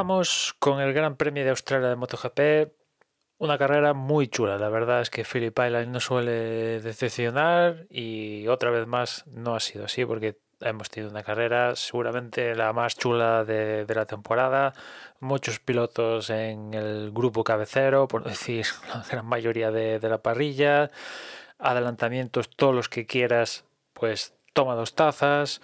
Vamos con el Gran Premio de Australia de MotoGP. Una carrera muy chula. La verdad es que Philip Island no suele decepcionar y otra vez más no ha sido así porque hemos tenido una carrera seguramente la más chula de, la temporada. Muchos pilotos en el grupo cabecero, por decir la gran mayoría de, de la parrilla. Adelantamientos, todos los que quieras, pues toma dos tazas.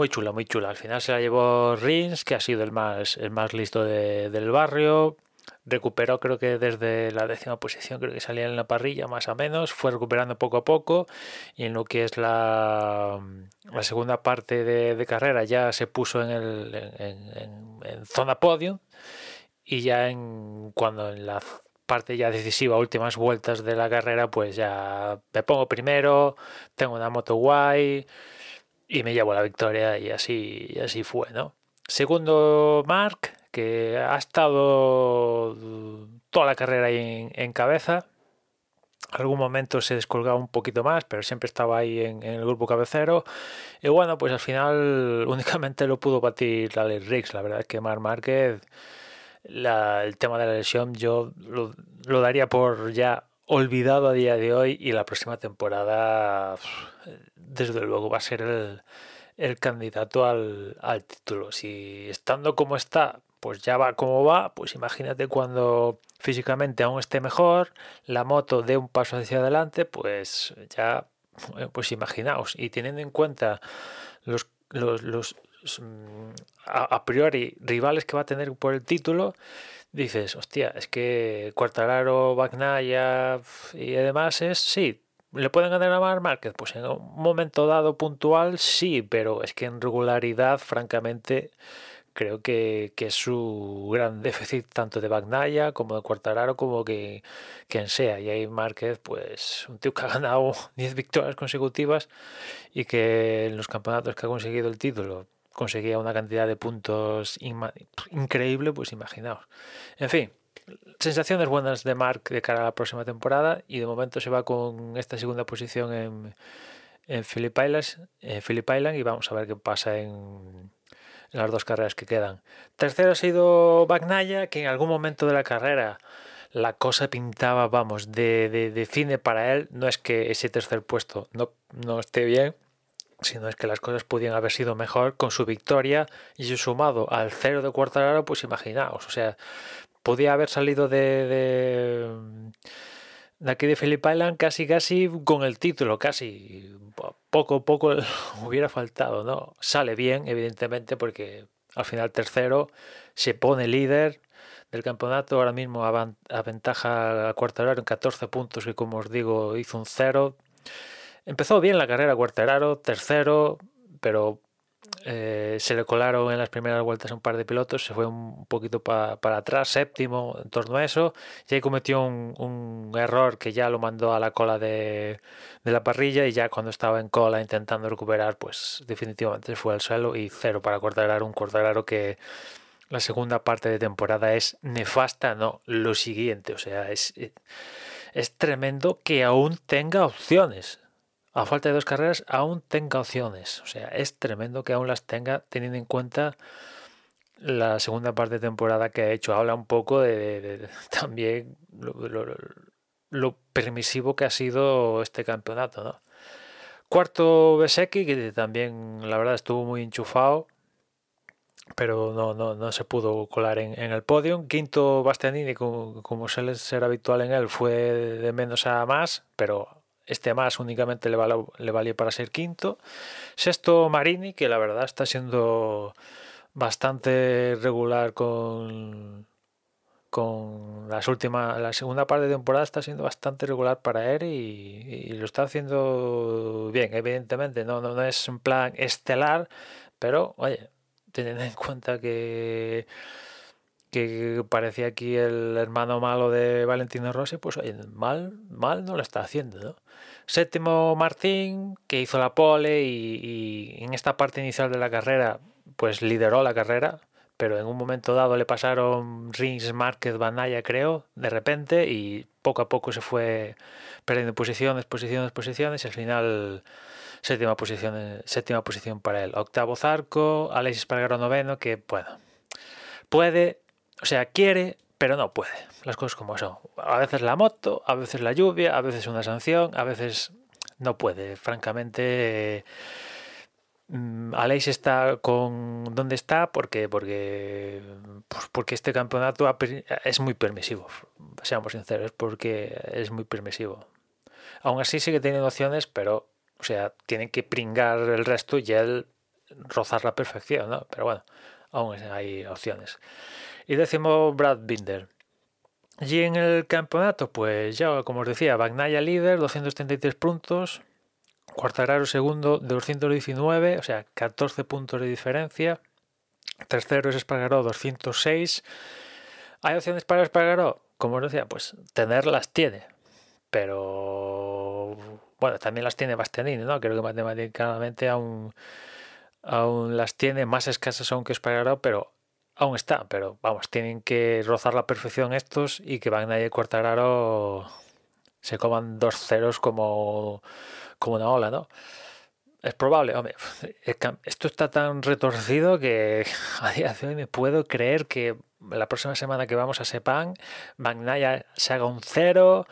Muy chula, muy chula. Al final se la llevó Rins, que ha sido el más, el más listo del barrio. Recuperó, creo que desde la décima posición, creo que salía en la parrilla, más o menos. Fue recuperando poco a poco. Y en lo que es la, la segunda parte de, carrera, ya se puso en, el, en, zona podio. Y ya en cuando en la parte ya decisiva, últimas vueltas de la carrera, pues ya me pongo primero, tengo una moto guay y me llevo la victoria y así, así fue, ¿no? Segundo, Mark, que ha estado toda la carrera ahí en, cabeza. Algún momento se descolgaba un poquito más, pero siempre estaba ahí en, el grupo cabecero. Y bueno, pues al final únicamente lo pudo batir Alex Riggs. La verdad es que Mark Márquez, el tema de la lesión, yo lo daría por ya olvidado a día de hoy y la próxima temporada desde luego va a ser el, candidato al, título. Si estando como está, pues ya va como va, pues imagínate cuando físicamente aún esté mejor, la moto dé un paso hacia adelante, pues ya, pues imaginaos. Y teniendo en cuenta los, los, mm, a, priori rivales que va a tener por el título, dices, hostia, es que Cuartararo, Bagnaya y demás es, sí, ¿Le pueden ganar a Mar Márquez? Pues en un momento dado puntual sí, pero es que en regularidad, francamente, creo que, es su gran déficit tanto de Bagnaya como de Cuartararo como que quien sea. Y ahí Márquez, pues un tío que ha ganado 10 victorias consecutivas y que en los campeonatos que ha conseguido el título conseguía una cantidad de puntos increíble, pues imaginaos. En fin, sensaciones buenas de Mark de cara a la próxima temporada y de momento se va con esta segunda posición en, en Phillip, Island, y vamos a ver qué pasa en, las dos carreras que quedan. Tercero ha sido Bagnaya, que en algún momento de la carrera la cosa pintaba, vamos, de, de, cine para él. No es que ese tercer puesto no, no esté bien, sino es que las cosas podían haber sido mejor con su victoria y sumado al cero de Cuartararo, pues imaginaos, o sea, podía haber salido de, de, aquí de Phillip Island casi casi con el título, casi poco poco hubiera faltado, ¿no? Sale bien, evidentemente, porque al final tercero se pone líder del campeonato, ahora mismo aventaja a Cuartararo en 14 puntos y como os digo hizo un cero. Empezó bien la carrera Cuartararo, tercero, pero eh, se le colaron en las primeras vueltas un par de pilotos, se fue un poquito para atrás, séptimo en torno a eso, y ahí cometió un, error que ya lo mandó a la cola de, la parrilla y ya cuando estaba en cola intentando recuperar, pues definitivamente fue al suelo y cero para Cortararo, un Cortararo que la segunda parte de temporada es nefasta, no, lo siguiente, o sea, es, es tremendo que aún tenga opciones a falta de dos carreras, aún tenga opciones. O sea, es tremendo que aún las tenga teniendo en cuenta la segunda parte de temporada que ha hecho. Habla un poco de, también lo, permisivo que ha sido este campeonato. Cuarto Besecki, que también la verdad estuvo muy enchufado, pero no, no, no se pudo colar en, el podio. Quinto Bastianini, como, como suele ser habitual en él, fue de menos a más, pero este más únicamente le, valió, le valió para ser quinto. Sexto Marini, que la verdad está siendo bastante regular con con las últimas la segunda parte de temporada está siendo bastante regular para él y, lo está haciendo bien evidentemente no, no, no es un plan estelar pero oye teniendo en cuenta que que parecía aquí el hermano malo de Valentino Rossi, pues mal, mal no lo está haciendo, ¿no? Séptimo Martín, que hizo la pole y, en esta parte inicial de la carrera, pues lideró la carrera, pero en un momento dado le pasaron Rins, Márquez, Banaya, creo, de repente, y poco a poco se fue perdiendo posiciones, posiciones, posiciones, y al final séptima posición, séptima posición para él. Octavo Zarco, Alexis Pargaro noveno, que bueno, puede, o sea, quiere, pero no puede. Las cosas como son. A veces la moto, a veces la lluvia, a veces una sanción, a veces no puede. Francamente, mm, Aleix está con donde está porque porque pues porque este campeonato es muy permisivo. Seamos sinceros, porque es muy permisivo. Aún así sigue teniendo opciones, pero o sea, tiene que pringar el resto y él rozar la perfección, ¿no? Pero bueno, aún hay opciones. Y décimo Brad Binder. Y en el campeonato, pues ya como os decía, Bagnaya líder, 233 puntos, Cuartararo segundo, 219, o sea, 14 puntos de diferencia. Tercero es Espargaró, 206. ¿Hay opciones para Espargaró? Como os decía, pues tenerlas tiene, pero bueno, también las tiene Bastianini, ¿no? Creo que matemáticamente aún, aún las tiene más escasas aún que Espargaró, pero aún está, pero vamos, tienen que rozar la perfección estos y que Bagnaia y Cuartararo se coman dos ceros como, como una ola, ¿no? Es probable, hombre, esto está tan retorcido que a día de hoy me puedo creer que la próxima semana que vamos a Sepang, Magnaya se haga un cero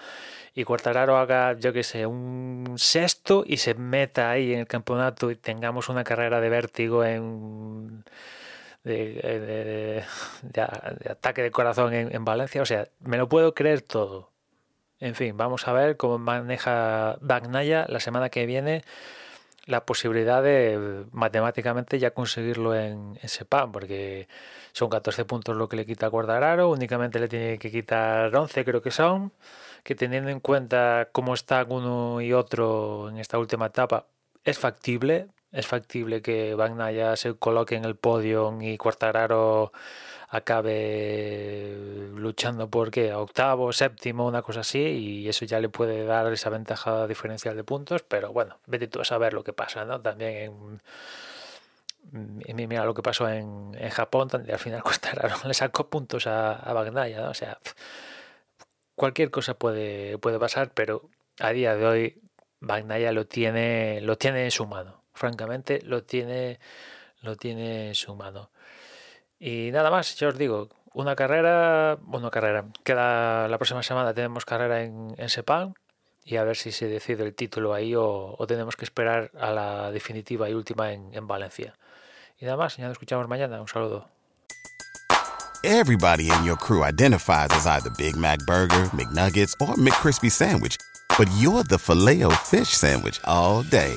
y Cuartararo haga, yo que sé, un sexto y se meta ahí en el campeonato y tengamos una carrera de vértigo en de, ataque de corazón en, Valencia. O sea, me lo puedo creer todo. En fin, vamos a ver cómo maneja Bagnaya la semana que viene la posibilidad de matemáticamente ya conseguirlo en, ese pan porque son 14 puntos lo que le quita a Guardararo, únicamente le tiene que quitar 11 creo que son, que teniendo en cuenta cómo está uno y otro en esta última etapa, es factible, es factible que ya se coloque en el podio y Cuartararo acabe luchando por qué, octavo, séptimo, una cosa así, y eso ya le puede dar esa ventaja diferencial de puntos, pero bueno, vete tú a saber lo que pasa, ¿no? También en, mira lo que pasó en, en Japón, donde al final Cuartararo le sacó puntos a, a ¿no? O sea, cualquier cosa puede, puede pasar, pero a día de hoy Bagnaya lo tiene, lo tiene en su mano francamente lo tiene, lo tiene en su mano. Y nada más, yo os digo, una carrera, una carrera, queda la próxima semana tenemos carrera en, en Sepang y a ver si se decide el título ahí o, o tenemos que esperar a la definitiva y última en, en Valencia. Y nada más, ya nos escuchamos mañana. Un saludo. Everybody in your crew identifies as either Big Mac Burger, McNuggets, or McCrispy Sandwich, but you're the filet fish Sandwich all day.